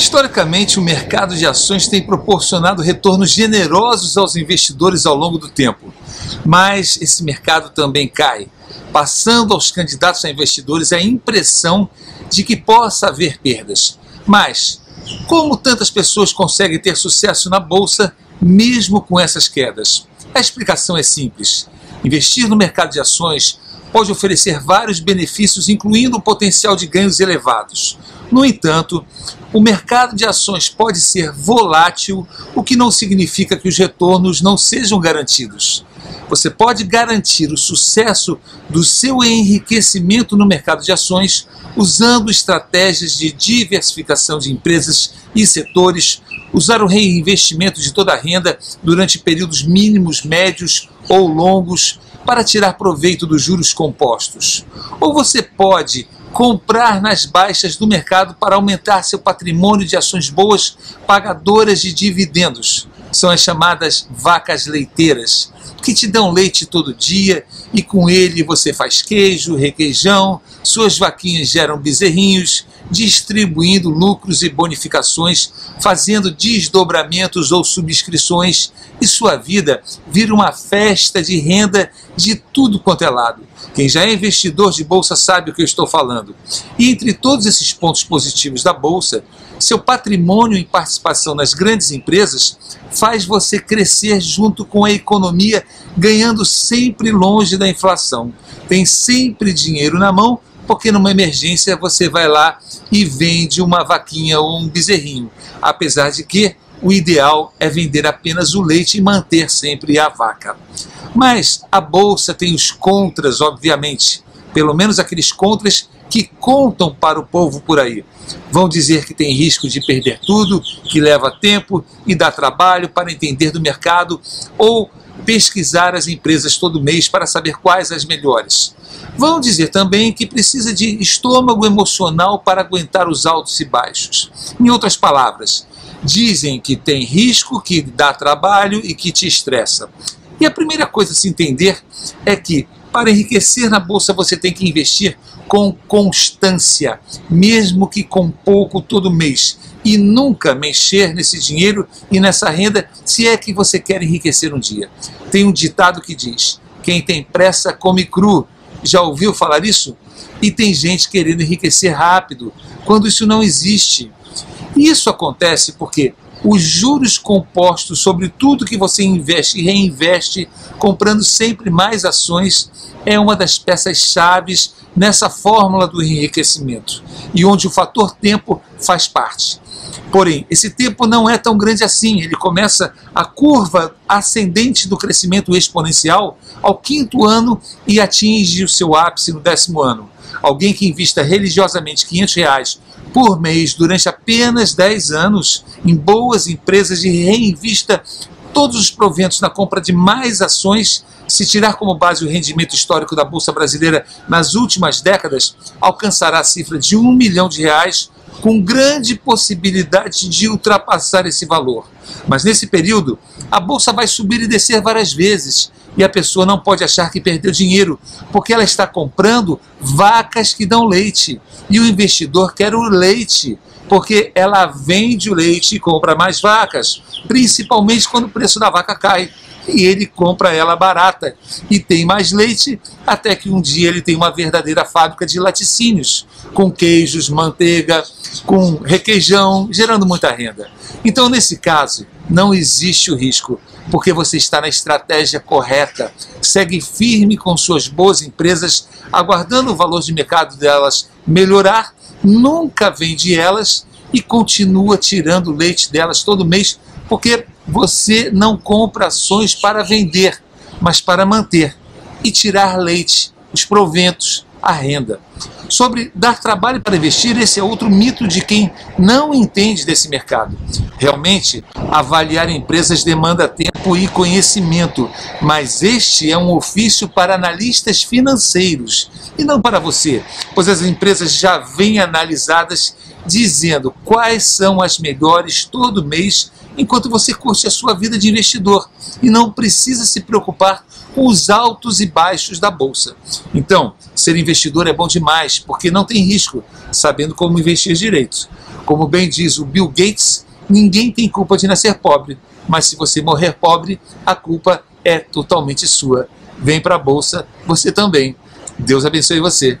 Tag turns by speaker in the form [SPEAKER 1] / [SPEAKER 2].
[SPEAKER 1] Historicamente, o mercado de ações tem proporcionado retornos generosos aos investidores ao longo do tempo. Mas esse mercado também cai, passando aos candidatos a investidores a impressão de que possa haver perdas. Mas, como tantas pessoas conseguem ter sucesso na bolsa mesmo com essas quedas? A explicação é simples. Investir no mercado de ações pode oferecer vários benefícios, incluindo o potencial de ganhos elevados. No entanto, o mercado de ações pode ser volátil, o que não significa que os retornos não sejam garantidos. Você pode garantir o sucesso do seu enriquecimento no mercado de ações usando estratégias de diversificação de empresas e setores, usar o reinvestimento de toda a renda durante períodos mínimos, médios ou longos para tirar proveito dos juros compostos. Ou você pode comprar nas baixas do mercado para aumentar seu patrimônio de ações boas pagadoras de dividendos. São as chamadas vacas leiteiras, que te dão leite todo dia e com ele você faz queijo, requeijão, suas vaquinhas geram bezerrinhos, distribuindo lucros e bonificações, fazendo desdobramentos ou subscrições, e sua vida vira uma festa de renda de tudo quanto é lado. Quem já é investidor de bolsa sabe o que eu estou falando. E entre todos esses pontos positivos da bolsa, seu patrimônio em participação nas grandes empresas faz você crescer junto com a economia, ganhando sempre longe da inflação. Tem sempre dinheiro na mão, porque numa emergência você vai lá e vende uma vaquinha ou um bezerrinho. Apesar de que o ideal é vender apenas o leite e manter sempre a vaca. Mas a bolsa tem os contras, obviamente, pelo menos aqueles contras que contam para o povo por aí. Vão dizer que tem risco de perder tudo, que leva tempo e dá trabalho para entender do mercado ou pesquisar as empresas todo mês para saber quais as melhores. Vão dizer também que precisa de estômago emocional para aguentar os altos e baixos. Em outras palavras, dizem que tem risco, que dá trabalho e que te estressa. E a primeira coisa a se entender é que para enriquecer na bolsa você tem que investir com constância, mesmo que com pouco todo mês, e nunca mexer nesse dinheiro e nessa renda se é que você quer enriquecer um dia. Tem um ditado que diz: quem tem pressa come cru. Já ouviu falar isso? E tem gente querendo enriquecer rápido, quando isso não existe. Isso acontece porque os juros compostos sobre tudo que você investe e reinveste, comprando sempre mais ações, é uma das peças chaves nessa fórmula do enriquecimento e onde o fator tempo faz parte. Porém, esse tempo não é tão grande assim. Ele começa a curva ascendente do crescimento exponencial ao quinto ano e atinge o seu ápice no décimo ano. Alguém que invista religiosamente 500 reais por mês durante apenas 10 anos em boas empresas e reinvista todos os proventos na compra de mais ações, se tirar como base o rendimento histórico da Bolsa Brasileira nas últimas décadas, alcançará a cifra de um milhão de reais, com grande possibilidade de ultrapassar esse valor. Mas nesse período, a Bolsa vai subir e descer várias vezes, e a pessoa não pode achar que perdeu dinheiro, porque ela está comprando vacas que dão leite. E o investidor quer o leite, porque ela vende o leite e compra mais vacas, principalmente quando o preço da vaca cai. E ele compra ela barata e tem mais leite, até que um dia ele tem uma verdadeira fábrica de laticínios, com queijos, manteiga, com requeijão, gerando muita renda. Então, nesse caso, não existe o risco porque você está na estratégia correta, segue firme com suas boas empresas, aguardando o valor de mercado delas melhorar, nunca vende elas e continua tirando leite delas todo mês, porque você não compra ações para vender, mas para manter e tirar leite, os proventos, a renda sobre dar trabalho para investir, esse é outro mito de quem não entende desse mercado. Realmente, avaliar empresas demanda tempo e conhecimento, mas este é um ofício para analistas financeiros e não para você, pois as empresas já vêm analisadas dizendo quais são as melhores todo mês enquanto você curte a sua vida de investidor e não precisa se preocupar com os altos e baixos da bolsa. Então, ser investidor é bom demais, porque não tem risco, sabendo como investir direito. Como bem diz o Bill Gates, ninguém tem culpa de nascer pobre, mas se você morrer pobre, a culpa é totalmente sua. Vem para a bolsa, você também. Deus abençoe você.